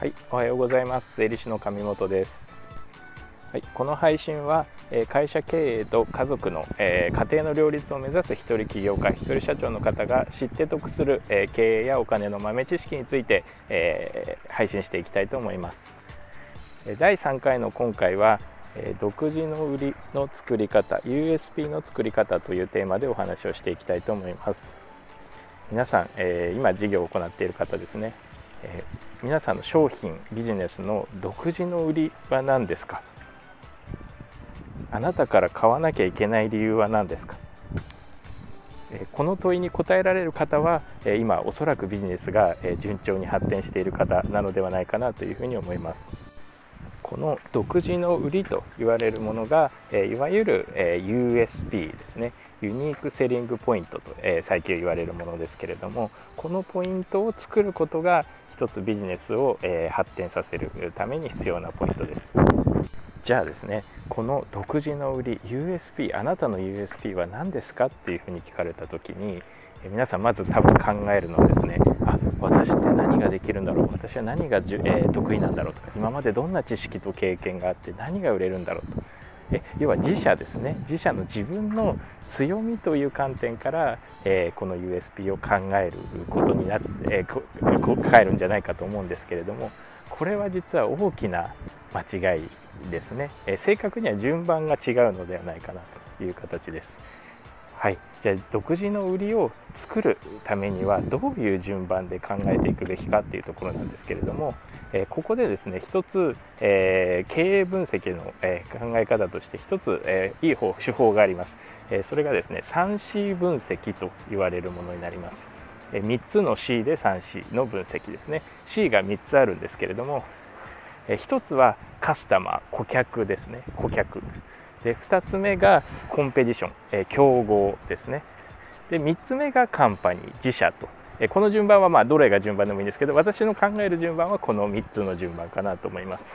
はい、おはようございます。税理士の上本です。はい、この配信は、え会社経営と家族の、え家庭の両立を目指す一人起業家、一人社長の方が知って得する、え経営やお金の豆知識について、え配信していきたいと思います。第3回の今回は、え独自の売りの作り方 USP の作り方というテーマでお話をしていきたいと思います。皆さん、え今事業を行っている方ですね。えー、皆さんの商品ビジネスの独自の売りは何ですか？あなたから買わなきゃいけない理由は何ですか、えー、この問いに答えられる方は、えー、今おそらくビジネスが、え順調に発展している方なのではないかなというふうに思います。この独自の売りと言われるものが、えいわゆる、え USP ですね。ユニークセリングポイントと、え最近言われるものですけれどもこのポイントを作ることが一つビジネスを、え発展させるために必要なポイントです。じゃあですねこの独自の売り USP あなたの USP は何ですかっていうふうに聞かれた時に皆さんまず多分考えるのはですねあ私って何ができるんだろう私は何がじゅ、えー、得意なんだろうとか今までどんな知識と経験があって何が売れるんだろうとえ要は自社ですね自社の自分の強みという観点から、えー、この USP を考えることになって、えー、考えるんじゃないかと思うんですけれどもこれは実は大きな間違いですね、え、正確には順番が違うのではないかなという形です。はい、じゃあ独自の売りを作るためにはどういう順番で考えていくべきかっていうところなんですけれども、え、ここでですね一つ、えー、経営分析の、え、考え方として一つ、えーいい方手法があります、えそれがですね 3C 分析と言われるものになります、え3つの C で 3C の分析ですね。C が3つあるんですけれども、え1つはカスタマー顧客ですね。顧客。で2つ目がコンペティション、え競合ですね。で3つ目がカンパニー自社と、えこの順番はまあどれが順番でもいいんですけど私の考える順番はこの3つの順番かなと思います。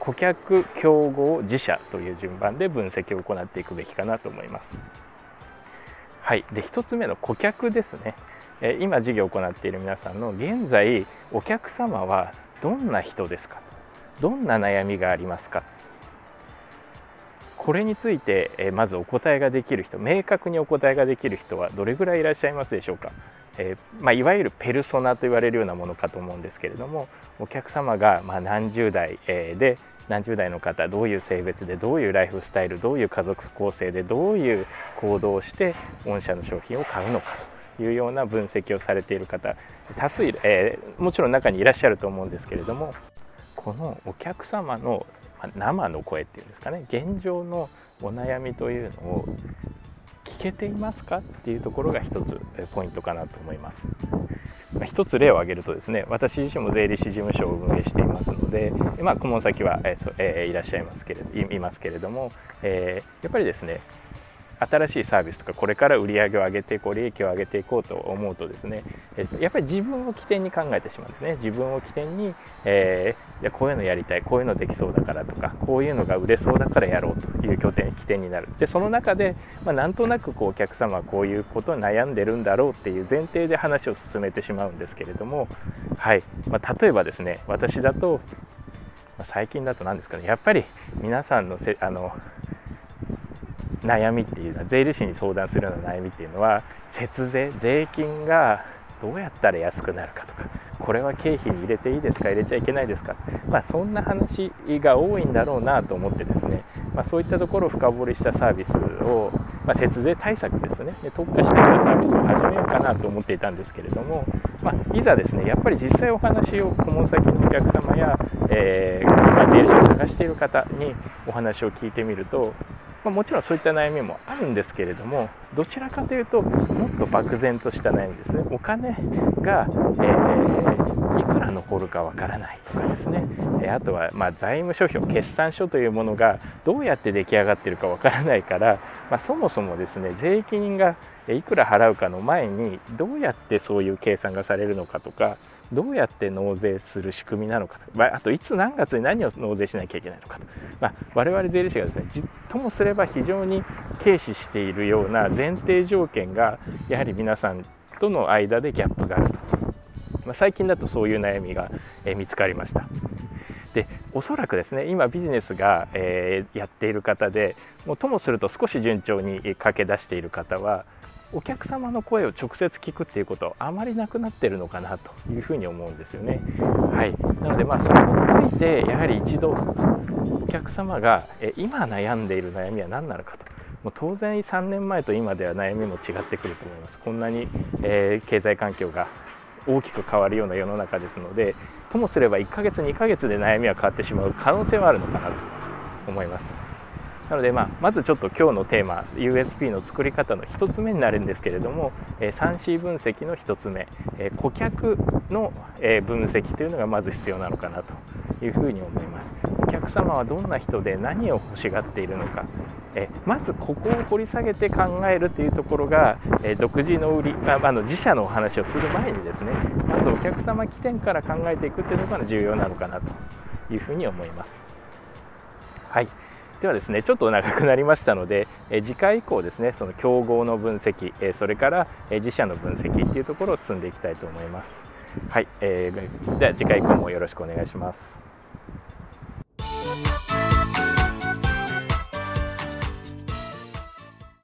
顧客競合自社という順番で分析を行っていくべきかなと思います。はい。で1つ目の顧客ですね。今事業を行っている皆さんの現在お客様はどんな人ですかどんな悩みがありますか？これについて、えまずお答えができる人明確にお答えができる人はどれぐらいいらっしゃいますでしょうか、えー、まあ、いわゆるペルソナと言われるようなものかと思うんですけれどもお客様がま何十代、えで何十代の方どういう性別でどういうライフスタイルどういう家族構成でどういう行動をして御社の商品を買うのかと。いうような分析をされている方多数、えー、もちろん中にいらっしゃると思うんですけれどもこのお客様の生の声っていうんですかね現状のお悩みというのを聞けていますかっていうところが一つポイントかなと思います。一つ例を挙げるとですね私自身も税理士事務所を運営していますので、まあ、顧問先は、ええいらっしゃいますけれどいますけれども、えー、やっぱりですね新しいサービスとかこれから売り上げを上げていこう利益を上げていこうと思うとですね、えやっぱり自分を起点に考えてしまうんですね。自分を起点に、えー、じゃこういうのやりたいこういうのできそうだからとかこういうのが売れそうだからやろうという拠点起点になる。でその中で、まあ、なんとなくこうお客様はこういうことに悩んでるんだろうっていう前提で話を進めてしまうんですけれども、はい。まあ、例えばですね私だと、最近だと何ですかね。やっぱり皆さんのせあの悩みっていうのは税理士に相談するような悩みっていうのは節税税金がどうやったら安くなるかとかこれは経費に入れていいですか入れちゃいけないですか、まあ、そんな話が多いんだろうなと思ってですね、まあ、そういったところを深掘りしたサービスを、まあ、節税対策ですねで特化したようなサービスを始めようかなと思っていたんですけれども、ま、いざですねやっぱり実際お話を顧問先のお客様や、えーまあ、税理士を探している方にお話を聞いてみるとまあ、もちろんそういった悩みもあるんですけれどもどちらかというともっと漠然とした悩みですね。お金が、えー、いくら残るかわからないとかですね、えあとはま財務諸表決算書というものがどうやって出来上がっているかわからないから、まあ、そもそもですね税金がいくら払うかの前にどうやってそういう計算がされるのかとかどうやって納税する仕組みなのかと。あといつ何月に何を納税しなきゃいけないのかと、まあ、我々税理士がですねじっともすれば非常に軽視しているような前提条件がやはり皆さんとの間でギャップがあると、まあ、最近だとそういう悩みが、え見つかりました。でおそらくですね今ビジネスが、えー、やっている方でもうともすると少し順調に駆け出している方はお客様の声を直接聞くっていうことあまりなくなってるのかなというふうに思うんですよね。はい、なのでまあそれについてやはり一度お客様が今悩んでいる悩みは何なのかともう当然3年前と今では悩みも違ってくると思います。こんなに、えー、経済環境が大きく変わるような世の中ですのでともすれば1ヶ月2ヶ月で悩みは変わってしまう可能性はあるのかなと思います。なので、まあ、まずちょっと今日のテーマ USP の作り方の1つ目になるんですけれども、え 3C 分析の1つ目、え顧客の、え分析というのがまず必要なのかなというふうに思います。お客様はどんな人で何を欲しがっているのか、えまずここを掘り下げて考えるというところが、え独自の売りああの自社のお話をする前にですねまずお客様起点から考えていくというのが重要なのかなというふうに思います。はい。ではですねちょっと長くなりましたので、次回以降ですねその競合の分析、それから、自社の分析っていうところを進んでいきたいと思います。はい、えー、では次回以降もよろしくお願いします。